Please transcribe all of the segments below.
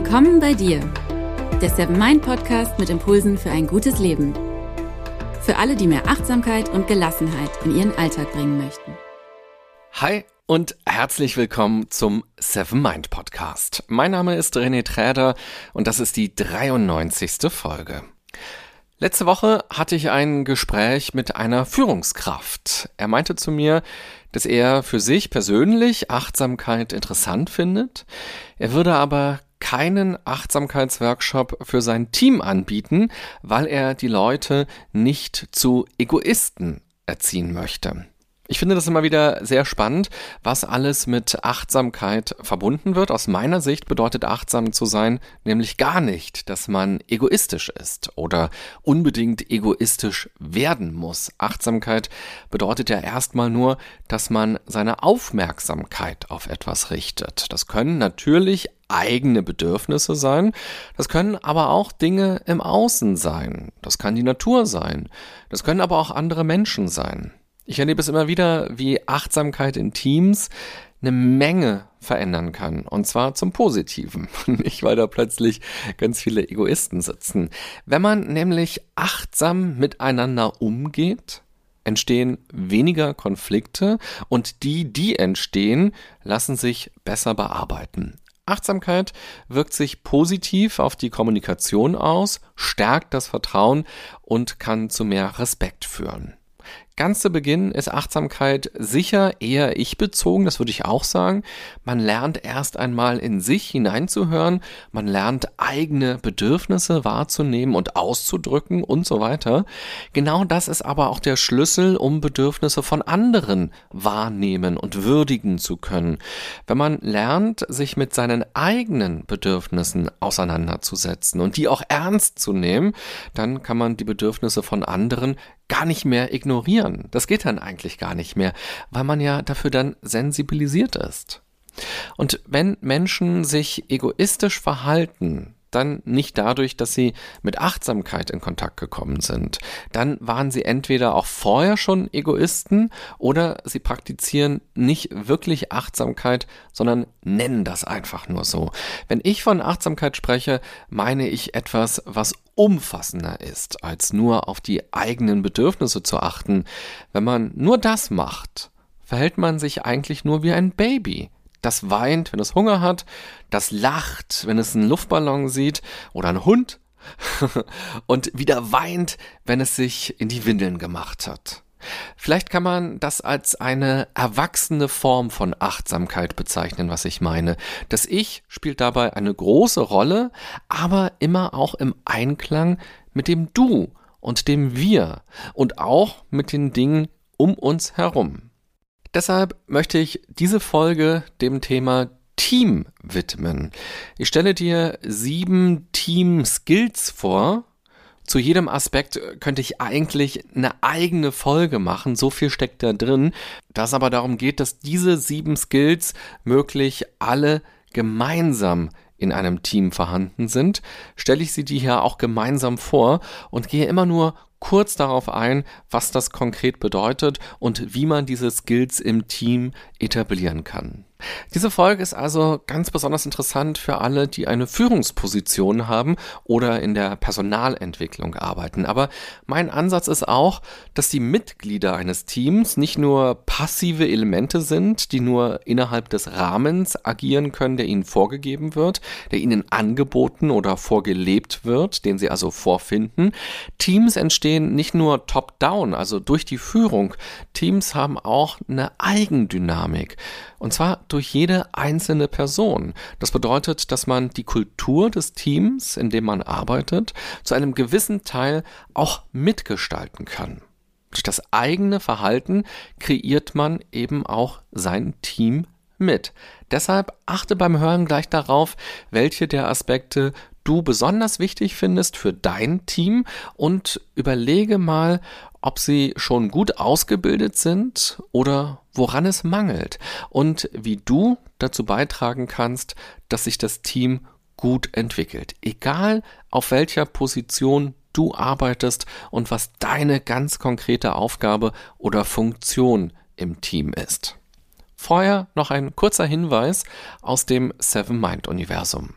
Willkommen bei dir, der Seven Mind Podcast mit Impulsen für ein gutes Leben. Für alle, die mehr Achtsamkeit und Gelassenheit in ihren Alltag bringen möchten. Hi und herzlich willkommen zum Seven Mind Podcast. Mein Name ist René Träder und das ist die 93. Folge. Letzte Woche hatte ich ein Gespräch mit einer Führungskraft. Er meinte zu mir, dass er für sich persönlich Achtsamkeit interessant findet. Er würde aber keinen Achtsamkeitsworkshop für sein Team anbieten, weil er die Leute nicht zu Egoisten erziehen möchte. Ich finde das immer wieder sehr spannend, was alles mit Achtsamkeit verbunden wird. Aus meiner Sicht bedeutet achtsam zu sein nämlich gar nicht, dass man egoistisch ist oder unbedingt egoistisch werden muss. Achtsamkeit bedeutet ja erstmal nur, dass man seine Aufmerksamkeit auf etwas richtet. Das können natürlich eigene Bedürfnisse sein. Das können aber auch Dinge im Außen sein. Das kann die Natur sein. Das können aber auch andere Menschen sein. Ich erlebe es immer wieder, wie Achtsamkeit in Teams eine Menge verändern kann. Und zwar zum Positiven. Nicht, weil da plötzlich ganz viele Egoisten sitzen. Wenn man nämlich achtsam miteinander umgeht, entstehen weniger Konflikte und die, die entstehen, lassen sich besser bearbeiten. Achtsamkeit wirkt sich positiv auf die Kommunikation aus, stärkt das Vertrauen und kann zu mehr Respekt führen. Ganz zu Beginn ist Achtsamkeit sicher eher ich-bezogen, das würde ich auch sagen. Man lernt erst einmal in sich hineinzuhören, man lernt eigene Bedürfnisse wahrzunehmen und auszudrücken und so weiter. Genau das ist aber auch der Schlüssel, um Bedürfnisse von anderen wahrnehmen und würdigen zu können. Wenn man lernt, sich mit seinen eigenen Bedürfnissen auseinanderzusetzen und die auch ernst zu nehmen, dann kann man die Bedürfnisse von anderen gar nicht mehr ignorieren. Das geht dann eigentlich gar nicht mehr, weil man ja dafür dann sensibilisiert ist. Und wenn Menschen sich egoistisch verhalten, dann nicht dadurch, dass sie mit Achtsamkeit in Kontakt gekommen sind. Dann waren sie entweder auch vorher schon Egoisten oder sie praktizieren nicht wirklich Achtsamkeit, sondern nennen das einfach nur so. Wenn ich von Achtsamkeit spreche, meine ich etwas, was umfassender ist, als nur auf die eigenen Bedürfnisse zu achten. Wenn man nur das macht, verhält man sich eigentlich nur wie ein Baby das weint, wenn es Hunger hat, das lacht, wenn es einen Luftballon sieht oder einen Hund und wieder weint, wenn es sich in die Windeln gemacht hat. Vielleicht kann man das als eine erwachsene Form von Achtsamkeit bezeichnen, was ich meine. Das Ich spielt dabei eine große Rolle, aber immer auch im Einklang mit dem Du und dem Wir und auch mit den Dingen um uns herum. Deshalb möchte ich diese Folge dem Thema Team widmen. Ich stelle dir sieben Team-Skills vor. Zu jedem Aspekt könnte ich eigentlich eine eigene Folge machen, so viel steckt da drin, da es aber darum geht, dass diese sieben Skills möglich alle gemeinsam in einem Team vorhanden sind, stelle ich sie dir hier auch gemeinsam vor und gehe immer nur kurz darauf ein, was das konkret bedeutet und wie man diese Skills im Team etablieren kann. Diese Folge ist also ganz besonders interessant für alle, die eine Führungsposition haben oder in der Personalentwicklung arbeiten. Aber mein Ansatz ist auch, dass die Mitglieder eines Teams nicht nur passive Elemente sind, die nur innerhalb des Rahmens agieren können, der ihnen vorgegeben wird, der ihnen angeboten oder vorgelebt wird, den sie also vorfinden. Teams entstehen nicht nur top-down, also durch die Führung. Teams haben auch eine Eigendynamik. Und zwar durch jede einzelne Person. Das bedeutet, dass man die Kultur des Teams, in dem man arbeitet, zu einem gewissen Teil auch mitgestalten kann. Durch das eigene Verhalten kreiert man eben auch sein Team mit. Deshalb achte beim Hören gleich darauf, welche der Aspekte du besonders wichtig findest für dein Team und überlege mal, ob sie schon gut ausgebildet sind oder woran es mangelt und wie du dazu beitragen kannst, dass sich das Team gut entwickelt. Egal auf welcher Position du arbeitest und was deine ganz konkrete Aufgabe oder Funktion im Team ist. Vorher noch ein kurzer Hinweis aus dem Seven Mind Universum.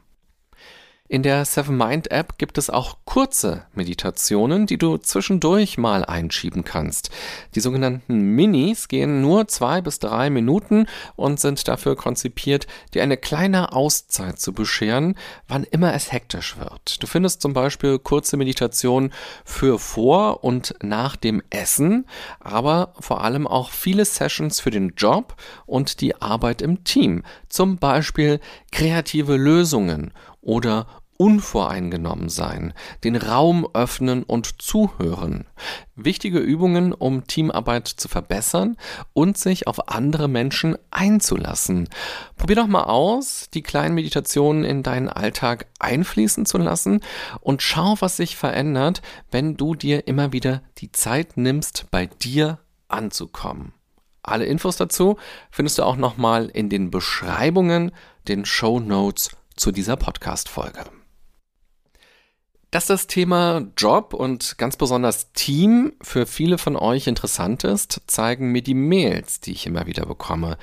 In der Seven Mind App gibt es auch kurze Meditationen, die du zwischendurch mal einschieben kannst. Die sogenannten Minis gehen nur zwei bis drei Minuten und sind dafür konzipiert, dir eine kleine Auszeit zu bescheren, wann immer es hektisch wird. Du findest zum Beispiel kurze Meditationen für vor und nach dem Essen, aber vor allem auch viele Sessions für den Job und die Arbeit im Team. Zum Beispiel kreative Lösungen oder unvoreingenommen sein, den Raum öffnen und zuhören. Wichtige Übungen, um Teamarbeit zu verbessern und sich auf andere Menschen einzulassen. Probier doch mal aus, die kleinen Meditationen in deinen Alltag einfließen zu lassen und schau, was sich verändert, wenn du dir immer wieder die Zeit nimmst, bei dir anzukommen. Alle Infos dazu findest du auch nochmal in den Beschreibungen, den Show Notes zu dieser Podcast-Folge. Dass das Thema Job und ganz besonders Team für viele von euch interessant ist, zeigen mir die Mails, die ich immer wieder bekomme.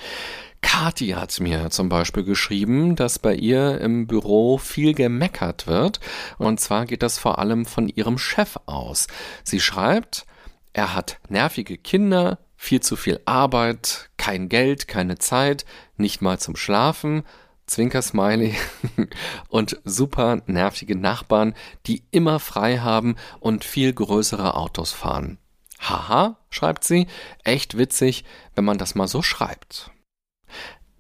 Kati hat mir zum Beispiel geschrieben, dass bei ihr im Büro viel gemeckert wird. Und zwar geht das vor allem von ihrem Chef aus. Sie schreibt, er hat nervige Kinder, viel zu viel Arbeit, kein Geld, keine Zeit, nicht mal zum Schlafen Zwinker-Smiley und super nervige Nachbarn, die immer frei haben und viel größere Autos fahren. Haha, schreibt sie, echt witzig, wenn man das mal so schreibt.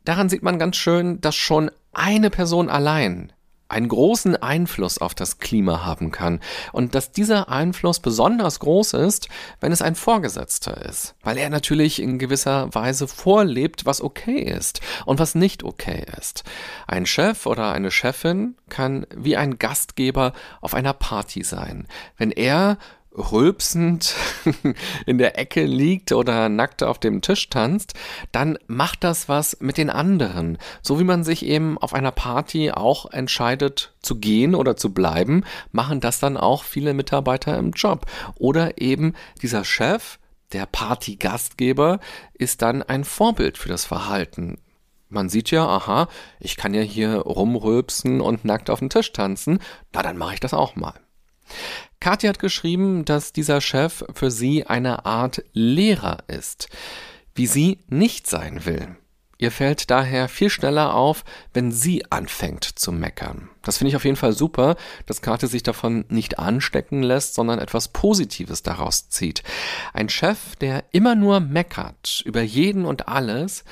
Daran sieht man ganz schön, dass schon eine Person allein einen großen Einfluss auf das Klima haben kann und dass dieser Einfluss besonders groß ist, wenn es ein Vorgesetzter ist, weil er natürlich in gewisser Weise vorlebt, was okay ist und was nicht okay ist. Ein Chef oder eine Chefin kann wie ein Gastgeber auf einer Party sein. Wenn er rülpsend in der Ecke liegt oder nackt auf dem Tisch tanzt, dann macht das was mit den anderen. So wie man sich eben auf einer Party auch entscheidet zu gehen oder zu bleiben, machen das dann auch viele Mitarbeiter im Job. Oder eben dieser Chef, der Partygastgeber, ist dann ein Vorbild für das Verhalten. Man sieht ja, aha, ich kann ja hier rumrülpsen und nackt auf dem Tisch tanzen, na dann mache ich das auch mal. Kathi hat geschrieben, dass dieser Chef für sie eine Art Lehrer ist, wie sie nicht sein will. Ihr fällt daher viel schneller auf, wenn sie anfängt zu meckern. Das finde ich auf jeden Fall super, dass Karte sich davon nicht anstecken lässt, sondern etwas Positives daraus zieht. Ein Chef, der immer nur meckert über jeden und alles,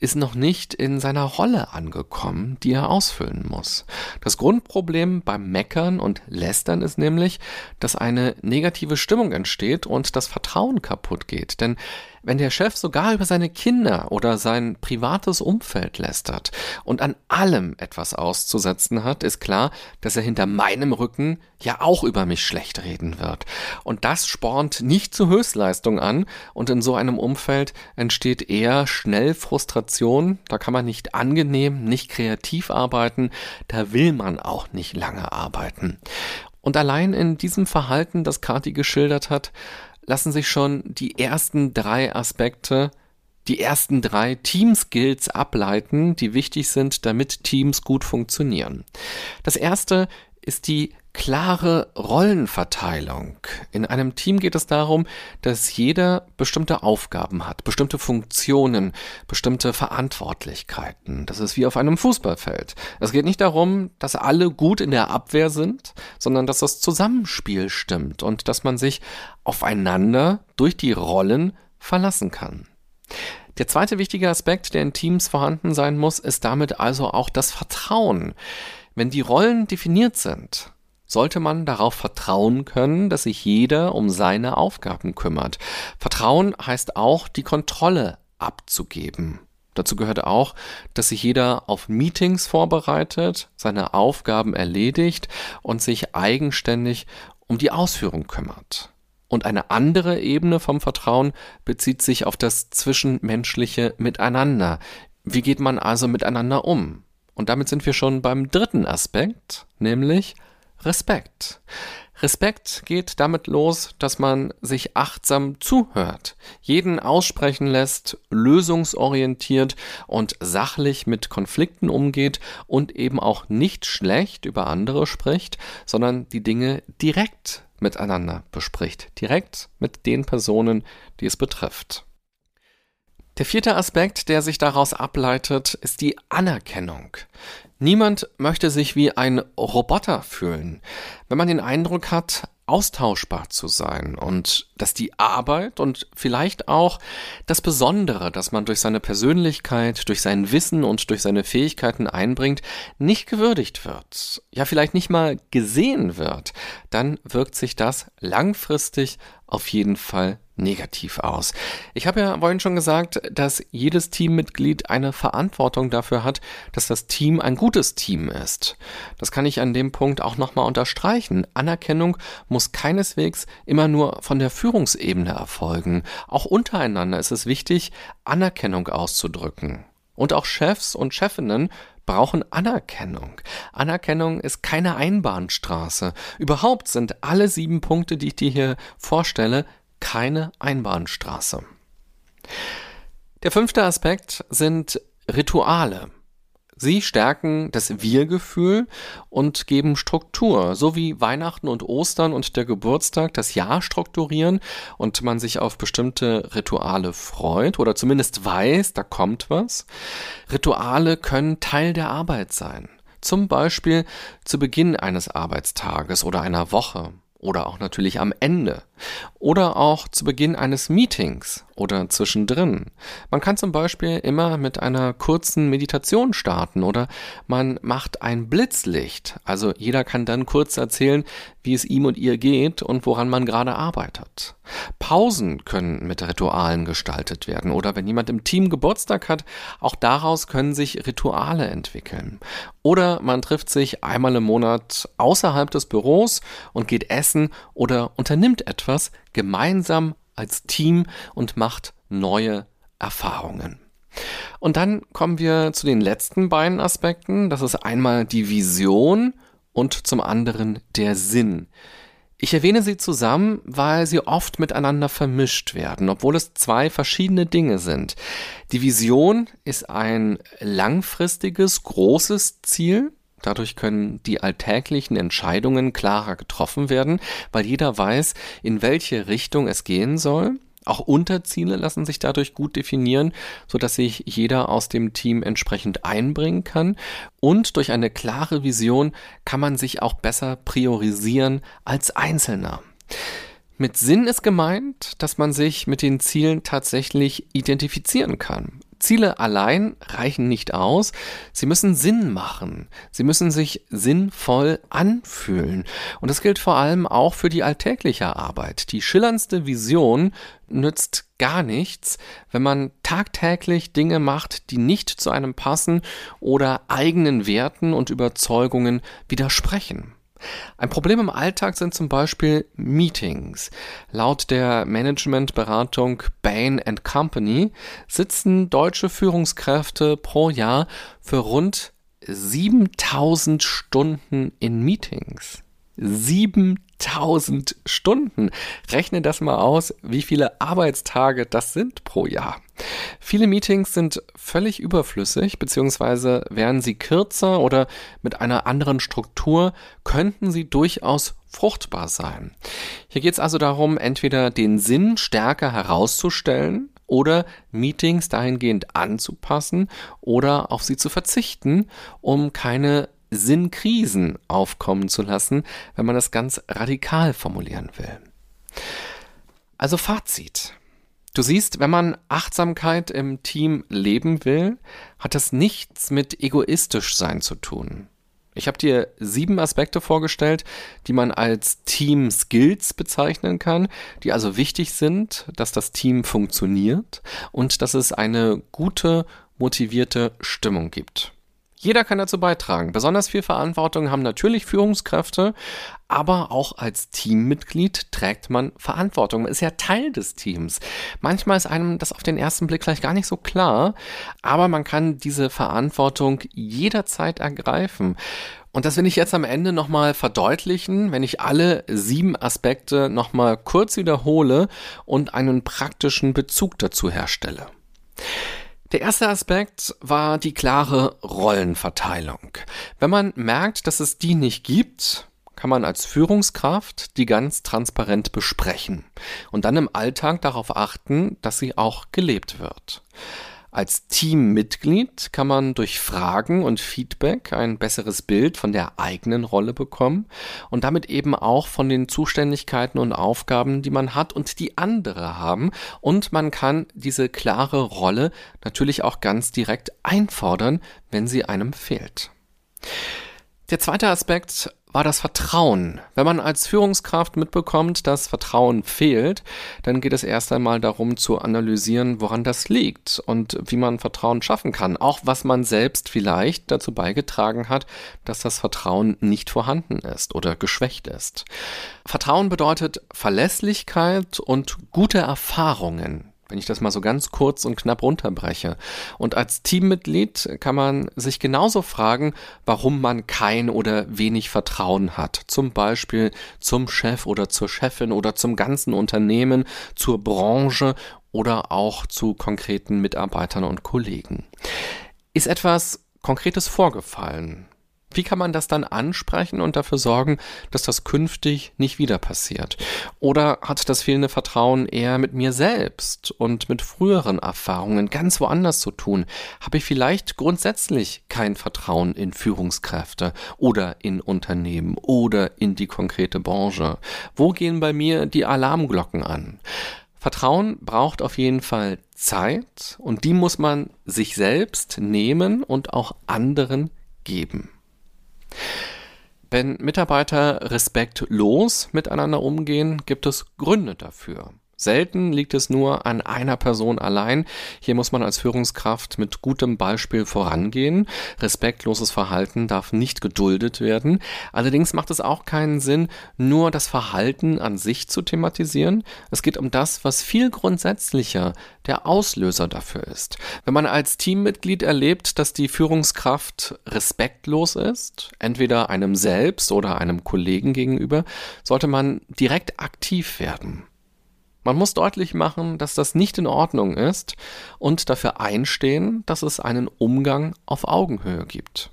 ist noch nicht in seiner Rolle angekommen, die er ausfüllen muss. Das Grundproblem beim Meckern und Lästern ist nämlich, dass eine negative Stimmung entsteht und das Vertrauen kaputt geht. Denn wenn der Chef sogar über seine Kinder oder sein privates Umfeld lästert und an allem etwas auszusetzen hat, ist klar, dass er hinter meinem Rücken ja auch über mich schlecht reden wird. Und das spornt nicht zur Höchstleistung an und in so einem Umfeld entsteht eher schnell Frustration, da kann man nicht angenehm, nicht kreativ arbeiten, da will man auch nicht lange arbeiten. Und allein in diesem Verhalten, das Kati geschildert hat, lassen sich schon die ersten drei Aspekte, die ersten drei Team-Skills ableiten, die wichtig sind, damit Teams gut funktionieren. Das erste ist die klare Rollenverteilung. In einem Team geht es darum, dass jeder bestimmte Aufgaben hat, bestimmte Funktionen, bestimmte Verantwortlichkeiten. Das ist wie auf einem Fußballfeld. Es geht nicht darum, dass alle gut in der Abwehr sind, sondern dass das Zusammenspiel stimmt und dass man sich aufeinander durch die Rollen verlassen kann. Der zweite wichtige Aspekt, der in Teams vorhanden sein muss, ist damit also auch das Vertrauen. Wenn die Rollen definiert sind, sollte man darauf vertrauen können, dass sich jeder um seine Aufgaben kümmert. Vertrauen heißt auch, die Kontrolle abzugeben. Dazu gehört auch, dass sich jeder auf Meetings vorbereitet, seine Aufgaben erledigt und sich eigenständig um die Ausführung kümmert. Und eine andere Ebene vom Vertrauen bezieht sich auf das zwischenmenschliche Miteinander. Wie geht man also miteinander um? Und damit sind wir schon beim dritten Aspekt, nämlich Respekt. Respekt geht damit los, dass man sich achtsam zuhört, jeden aussprechen lässt, lösungsorientiert und sachlich mit Konflikten umgeht und eben auch nicht schlecht über andere spricht, sondern die Dinge direkt miteinander bespricht, direkt mit den Personen, die es betrifft. Der vierte Aspekt, der sich daraus ableitet, ist die Anerkennung. Niemand möchte sich wie ein Roboter fühlen. Wenn man den Eindruck hat, austauschbar zu sein und dass die Arbeit und vielleicht auch das Besondere, das man durch seine Persönlichkeit, durch sein Wissen und durch seine Fähigkeiten einbringt, nicht gewürdigt wird, ja vielleicht nicht mal gesehen wird, dann wirkt sich das langfristig auf jeden Fall negativ aus. Ich habe ja vorhin schon gesagt, dass jedes Teammitglied eine Verantwortung dafür hat, dass das Team ein gutes Team ist. Das kann ich an dem Punkt auch nochmal unterstreichen. Anerkennung muss keineswegs immer nur von der Führungsebene erfolgen. Auch untereinander ist es wichtig, Anerkennung auszudrücken. Und auch Chefs und Chefinnen brauchen Anerkennung. Anerkennung ist keine Einbahnstraße. Überhaupt sind alle sieben Punkte, die ich dir hier vorstelle, keine Einbahnstraße. Der fünfte Aspekt sind Rituale. Sie stärken das Wir-Gefühl und geben Struktur, so wie Weihnachten und Ostern und der Geburtstag das Jahr strukturieren und man sich auf bestimmte Rituale freut oder zumindest weiß, da kommt was. Rituale können Teil der Arbeit sein. Zum Beispiel zu Beginn eines Arbeitstages oder einer Woche oder auch natürlich am Ende oder auch zu Beginn eines Meetings oder zwischendrin. Man kann zum Beispiel immer mit einer kurzen Meditation starten oder man macht ein Blitzlicht. Also jeder kann dann kurz erzählen, wie es ihm und ihr geht und woran man gerade arbeitet. Pausen können mit Ritualen gestaltet werden oder wenn jemand im Team Geburtstag hat, auch daraus können sich Rituale entwickeln. Oder man trifft sich einmal im Monat außerhalb des Büros und geht essen oder unternimmt etwas, gemeinsam als Team und macht neue Erfahrungen. Und dann kommen wir zu den letzten beiden Aspekten. Das ist einmal die Vision und zum anderen der Sinn. Ich erwähne sie zusammen, weil sie oft miteinander vermischt werden, obwohl es zwei verschiedene Dinge sind. Die Vision ist ein langfristiges, großes Ziel, Dadurch können die alltäglichen Entscheidungen klarer getroffen werden, weil jeder weiß, in welche Richtung es gehen soll. Auch Unterziele lassen sich dadurch gut definieren, so dass sich jeder aus dem Team entsprechend einbringen kann. Und durch eine klare Vision kann man sich auch besser priorisieren als Einzelner. Mit Sinn ist gemeint, dass man sich mit den Zielen tatsächlich identifizieren kann. Ziele allein reichen nicht aus. Sie müssen Sinn machen. Sie müssen sich sinnvoll anfühlen. Und das gilt vor allem auch für die alltägliche Arbeit. Die schillerndste Vision nützt gar nichts, wenn man tagtäglich Dinge macht, die nicht zu einem passen oder eigenen Werten und Überzeugungen widersprechen. Ein Problem im Alltag sind zum Beispiel Meetings. Laut der Managementberatung Bain Company sitzen deutsche Führungskräfte pro Jahr für rund 7000 Stunden in Meetings. 7000 Stunden. Rechne das mal aus, wie viele Arbeitstage das sind pro Jahr. Viele Meetings sind völlig überflüssig, beziehungsweise wären sie kürzer oder mit einer anderen Struktur, könnten sie durchaus fruchtbar sein. Hier geht es also darum, entweder den Sinn stärker herauszustellen oder Meetings dahingehend anzupassen oder auf sie zu verzichten, um keine Sinnkrisen aufkommen zu lassen, wenn man das ganz radikal formulieren will. Also Fazit. Du siehst, wenn man Achtsamkeit im Team leben will, hat das nichts mit egoistisch sein zu tun. Ich habe dir sieben Aspekte vorgestellt, die man als Team Skills bezeichnen kann, die also wichtig sind, dass das Team funktioniert und dass es eine gute, motivierte Stimmung gibt. Jeder kann dazu beitragen. Besonders viel Verantwortung haben natürlich Führungskräfte, aber auch als Teammitglied trägt man Verantwortung. Man ist ja Teil des Teams. Manchmal ist einem das auf den ersten Blick vielleicht gar nicht so klar, aber man kann diese Verantwortung jederzeit ergreifen. Und das will ich jetzt am Ende nochmal verdeutlichen, wenn ich alle sieben Aspekte nochmal kurz wiederhole und einen praktischen Bezug dazu herstelle. Der erste Aspekt war die klare Rollenverteilung. Wenn man merkt, dass es die nicht gibt, kann man als Führungskraft die ganz transparent besprechen und dann im Alltag darauf achten, dass sie auch gelebt wird. Als Teammitglied kann man durch Fragen und Feedback ein besseres Bild von der eigenen Rolle bekommen und damit eben auch von den Zuständigkeiten und Aufgaben, die man hat und die andere haben. Und man kann diese klare Rolle natürlich auch ganz direkt einfordern, wenn sie einem fehlt. Der zweite Aspekt war das Vertrauen. Wenn man als Führungskraft mitbekommt, dass Vertrauen fehlt, dann geht es erst einmal darum zu analysieren, woran das liegt und wie man Vertrauen schaffen kann. Auch was man selbst vielleicht dazu beigetragen hat, dass das Vertrauen nicht vorhanden ist oder geschwächt ist. Vertrauen bedeutet Verlässlichkeit und gute Erfahrungen wenn ich das mal so ganz kurz und knapp runterbreche. Und als Teammitglied kann man sich genauso fragen, warum man kein oder wenig Vertrauen hat. Zum Beispiel zum Chef oder zur Chefin oder zum ganzen Unternehmen, zur Branche oder auch zu konkreten Mitarbeitern und Kollegen. Ist etwas Konkretes vorgefallen? Wie kann man das dann ansprechen und dafür sorgen, dass das künftig nicht wieder passiert? Oder hat das fehlende Vertrauen eher mit mir selbst und mit früheren Erfahrungen ganz woanders zu tun? Habe ich vielleicht grundsätzlich kein Vertrauen in Führungskräfte oder in Unternehmen oder in die konkrete Branche? Wo gehen bei mir die Alarmglocken an? Vertrauen braucht auf jeden Fall Zeit und die muss man sich selbst nehmen und auch anderen geben. Wenn Mitarbeiter respektlos miteinander umgehen, gibt es Gründe dafür. Selten liegt es nur an einer Person allein. Hier muss man als Führungskraft mit gutem Beispiel vorangehen. Respektloses Verhalten darf nicht geduldet werden. Allerdings macht es auch keinen Sinn, nur das Verhalten an sich zu thematisieren. Es geht um das, was viel grundsätzlicher der Auslöser dafür ist. Wenn man als Teammitglied erlebt, dass die Führungskraft respektlos ist, entweder einem selbst oder einem Kollegen gegenüber, sollte man direkt aktiv werden. Man muss deutlich machen, dass das nicht in Ordnung ist und dafür einstehen, dass es einen Umgang auf Augenhöhe gibt.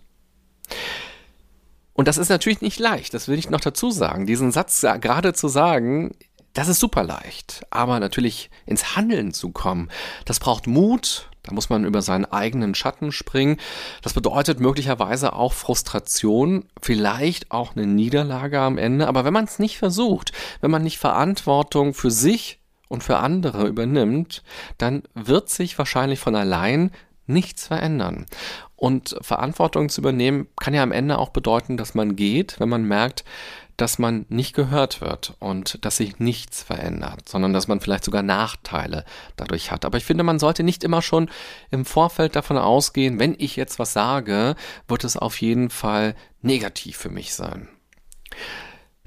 Und das ist natürlich nicht leicht, das will ich noch dazu sagen. Diesen Satz gerade zu sagen, das ist super leicht. Aber natürlich ins Handeln zu kommen, das braucht Mut, da muss man über seinen eigenen Schatten springen. Das bedeutet möglicherweise auch Frustration, vielleicht auch eine Niederlage am Ende. Aber wenn man es nicht versucht, wenn man nicht Verantwortung für sich und für andere übernimmt, dann wird sich wahrscheinlich von allein nichts verändern. Und Verantwortung zu übernehmen kann ja am Ende auch bedeuten, dass man geht, wenn man merkt, dass man nicht gehört wird und dass sich nichts verändert, sondern dass man vielleicht sogar Nachteile dadurch hat. Aber ich finde, man sollte nicht immer schon im Vorfeld davon ausgehen, wenn ich jetzt was sage, wird es auf jeden Fall negativ für mich sein.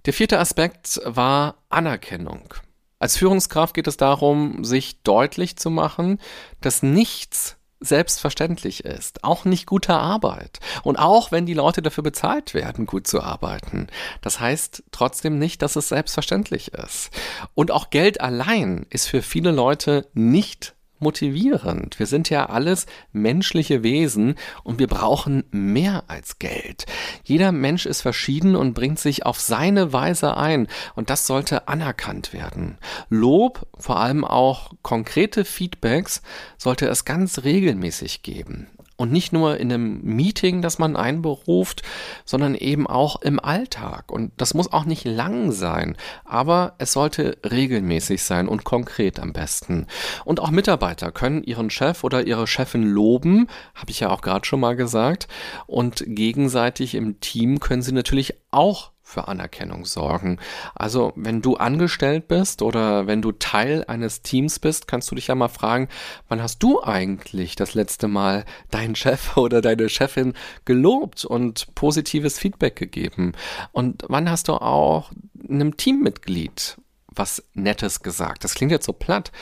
Der vierte Aspekt war Anerkennung. Als Führungskraft geht es darum, sich deutlich zu machen, dass nichts selbstverständlich ist. Auch nicht gute Arbeit. Und auch wenn die Leute dafür bezahlt werden, gut zu arbeiten. Das heißt trotzdem nicht, dass es selbstverständlich ist. Und auch Geld allein ist für viele Leute nicht motivierend. Wir sind ja alles menschliche Wesen und wir brauchen mehr als Geld. Jeder Mensch ist verschieden und bringt sich auf seine Weise ein und das sollte anerkannt werden. Lob, vor allem auch konkrete Feedbacks, sollte es ganz regelmäßig geben. Und nicht nur in einem Meeting, das man einberuft, sondern eben auch im Alltag. Und das muss auch nicht lang sein, aber es sollte regelmäßig sein und konkret am besten. Und auch Mitarbeiter können ihren Chef oder ihre Chefin loben, habe ich ja auch gerade schon mal gesagt. Und gegenseitig im Team können sie natürlich auch für Anerkennung sorgen. Also wenn du angestellt bist oder wenn du Teil eines Teams bist, kannst du dich ja mal fragen, wann hast du eigentlich das letzte Mal deinen Chef oder deine Chefin gelobt und positives Feedback gegeben? Und wann hast du auch einem Teammitglied was Nettes gesagt? Das klingt jetzt so platt.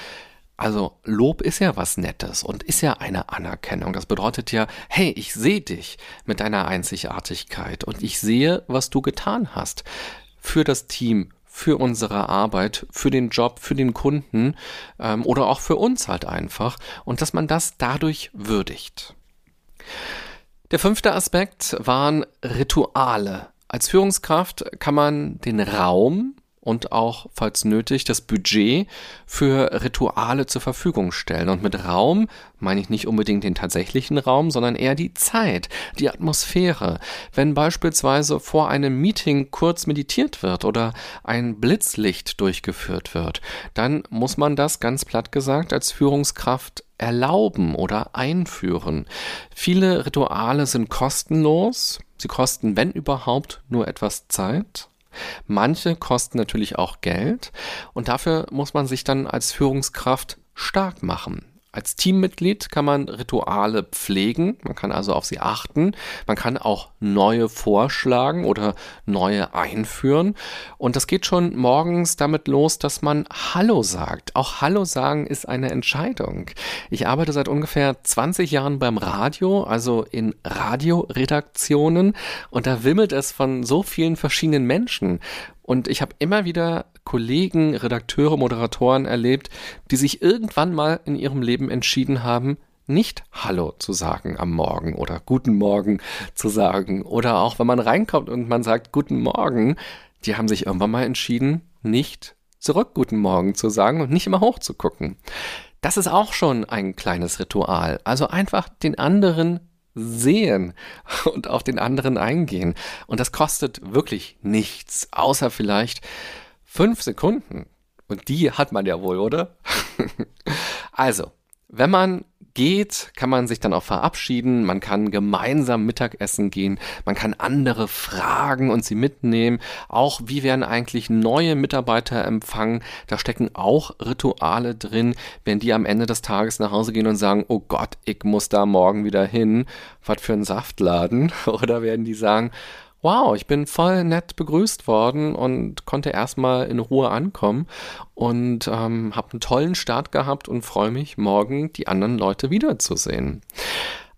Also Lob ist ja was Nettes und ist ja eine Anerkennung. Das bedeutet ja, hey, ich sehe dich mit deiner Einzigartigkeit und ich sehe, was du getan hast für das Team, für unsere Arbeit, für den Job, für den Kunden ähm, oder auch für uns halt einfach und dass man das dadurch würdigt. Der fünfte Aspekt waren Rituale. Als Führungskraft kann man den Raum und auch, falls nötig, das Budget für Rituale zur Verfügung stellen. Und mit Raum meine ich nicht unbedingt den tatsächlichen Raum, sondern eher die Zeit, die Atmosphäre. Wenn beispielsweise vor einem Meeting kurz meditiert wird oder ein Blitzlicht durchgeführt wird, dann muss man das ganz platt gesagt als Führungskraft erlauben oder einführen. Viele Rituale sind kostenlos. Sie kosten, wenn überhaupt, nur etwas Zeit. Manche kosten natürlich auch Geld und dafür muss man sich dann als Führungskraft stark machen. Als Teammitglied kann man Rituale pflegen, man kann also auf sie achten, man kann auch neue vorschlagen oder neue einführen und das geht schon morgens damit los, dass man Hallo sagt. Auch Hallo sagen ist eine Entscheidung. Ich arbeite seit ungefähr 20 Jahren beim Radio, also in Radioredaktionen und da wimmelt es von so vielen verschiedenen Menschen und ich habe immer wieder Kollegen, Redakteure, Moderatoren erlebt, die sich irgendwann mal in ihrem Leben entschieden haben, nicht Hallo zu sagen am Morgen oder Guten Morgen zu sagen. Oder auch wenn man reinkommt und man sagt Guten Morgen, die haben sich irgendwann mal entschieden, nicht zurück Guten Morgen zu sagen und nicht immer hoch zu gucken. Das ist auch schon ein kleines Ritual. Also einfach den anderen sehen und auf den anderen eingehen. Und das kostet wirklich nichts, außer vielleicht fünf Sekunden. Und die hat man ja wohl, oder? also, wenn man geht, kann man sich dann auch verabschieden, man kann gemeinsam Mittagessen gehen, man kann andere fragen und sie mitnehmen. Auch wie werden eigentlich neue Mitarbeiter empfangen? Da stecken auch Rituale drin, wenn die am Ende des Tages nach Hause gehen und sagen, oh Gott, ich muss da morgen wieder hin, was für ein Saftladen? Oder werden die sagen, wow, ich bin voll nett begrüßt worden und konnte erstmal in Ruhe ankommen und ähm, habe einen tollen Start gehabt und freue mich, morgen die anderen Leute wiederzusehen.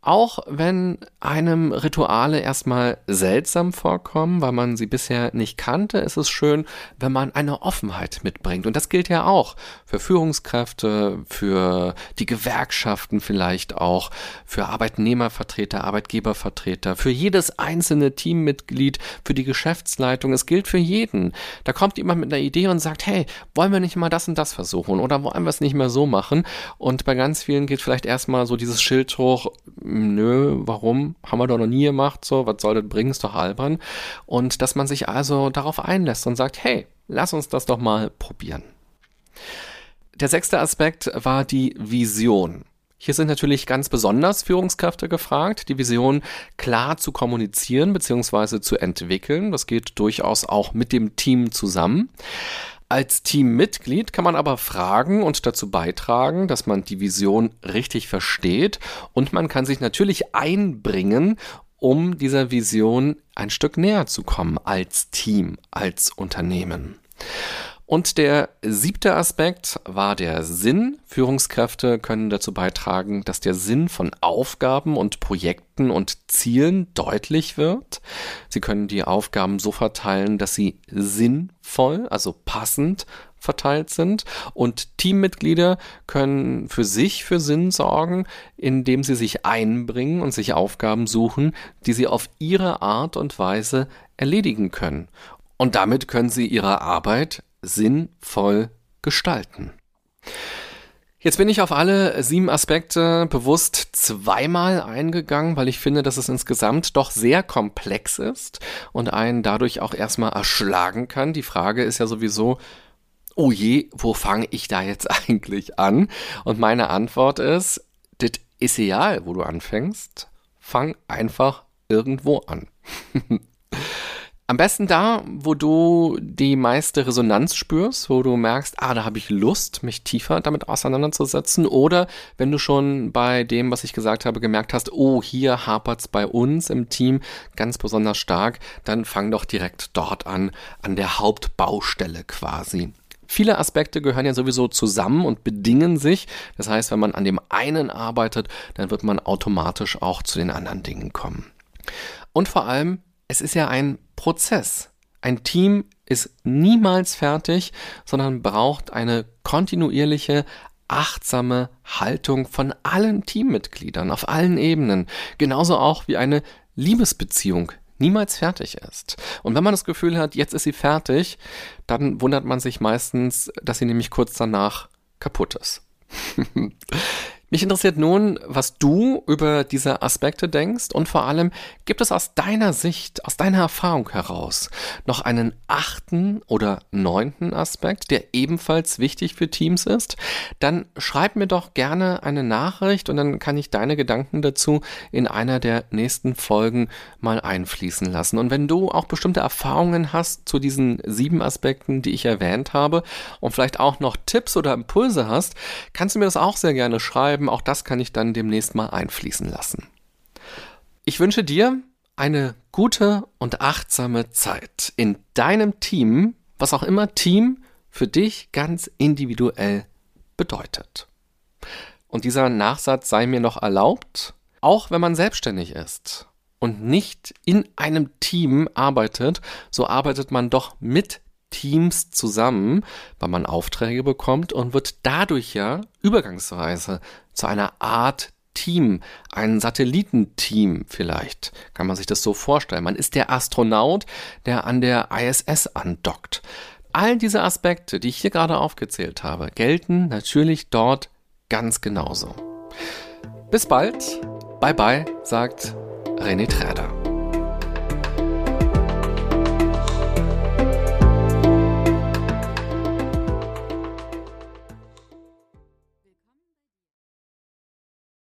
Auch wenn einem Rituale erstmal seltsam vorkommen, weil man sie bisher nicht kannte, ist es schön, wenn man eine Offenheit mitbringt. Und das gilt ja auch für Führungskräfte, für die Gewerkschaften vielleicht auch, für Arbeitnehmervertreter, Arbeitgebervertreter, für jedes einzelne Teammitglied, für die Geschäftsleitung. Es gilt für jeden. Da kommt jemand mit einer Idee und sagt, hey, wollen wir nicht mal das und das versuchen oder wollen wir es nicht mehr so machen? Und bei ganz vielen geht vielleicht erstmal so dieses Schild hoch, nö, warum? Haben wir doch noch nie gemacht, so, was soll das bringen, ist doch albern. Und dass man sich also darauf einlässt und sagt, hey, lass uns das doch mal probieren. Der sechste Aspekt war die Vision. Hier sind natürlich ganz besonders Führungskräfte gefragt, die Vision klar zu kommunizieren bzw. zu entwickeln. Das geht durchaus auch mit dem Team zusammen. Als Teammitglied kann man aber fragen und dazu beitragen, dass man die Vision richtig versteht und man kann sich natürlich einbringen, um dieser Vision ein Stück näher zu kommen als Team, als Unternehmen. Und der siebte Aspekt war der Sinn. Führungskräfte können dazu beitragen, dass der Sinn von Aufgaben und Projekten und Zielen deutlich wird. Sie können die Aufgaben so verteilen, dass sie sinnvoll, also passend verteilt sind. Und Teammitglieder können für sich für Sinn sorgen, indem sie sich einbringen und sich Aufgaben suchen, die sie auf ihre Art und Weise erledigen können. Und damit können sie ihre Arbeit sinnvoll gestalten. Jetzt bin ich auf alle sieben Aspekte bewusst zweimal eingegangen, weil ich finde, dass es insgesamt doch sehr komplex ist und einen dadurch auch erstmal erschlagen kann. Die Frage ist ja sowieso, oh je, wo fange ich da jetzt eigentlich an? Und meine Antwort ist, das ist egal, wo du anfängst. Fang einfach irgendwo an. Am besten da, wo du die meiste Resonanz spürst, wo du merkst, ah, da habe ich Lust, mich tiefer damit auseinanderzusetzen. Oder wenn du schon bei dem, was ich gesagt habe, gemerkt hast, oh, hier hapert's bei uns im Team ganz besonders stark, dann fang doch direkt dort an, an der Hauptbaustelle quasi. Viele Aspekte gehören ja sowieso zusammen und bedingen sich. Das heißt, wenn man an dem einen arbeitet, dann wird man automatisch auch zu den anderen Dingen kommen. Und vor allem, es ist ja ein Prozess. Ein Team ist niemals fertig, sondern braucht eine kontinuierliche, achtsame Haltung von allen Teammitgliedern auf allen Ebenen. Genauso auch wie eine Liebesbeziehung niemals fertig ist. Und wenn man das Gefühl hat, jetzt ist sie fertig, dann wundert man sich meistens, dass sie nämlich kurz danach kaputt ist. Mich interessiert nun, was du über diese Aspekte denkst und vor allem, gibt es aus deiner Sicht, aus deiner Erfahrung heraus noch einen achten oder neunten Aspekt, der ebenfalls wichtig für Teams ist? Dann schreib mir doch gerne eine Nachricht und dann kann ich deine Gedanken dazu in einer der nächsten Folgen mal einfließen lassen. Und wenn du auch bestimmte Erfahrungen hast zu diesen sieben Aspekten, die ich erwähnt habe und vielleicht auch noch Tipps oder Impulse hast, kannst du mir das auch sehr gerne schreiben schreiben. Auch das kann ich dann demnächst mal einfließen lassen. Ich wünsche dir eine gute und achtsame Zeit in deinem Team, was auch immer Team für dich ganz individuell bedeutet. Und dieser Nachsatz sei mir noch erlaubt, auch wenn man selbstständig ist und nicht in einem Team arbeitet, so arbeitet man doch mit Teams zusammen, weil man Aufträge bekommt und wird dadurch ja übergangsweise zu einer Art Team, ein Satellitenteam vielleicht, kann man sich das so vorstellen. Man ist der Astronaut, der an der ISS andockt. All diese Aspekte, die ich hier gerade aufgezählt habe, gelten natürlich dort ganz genauso. Bis bald, bye bye, sagt René Träder.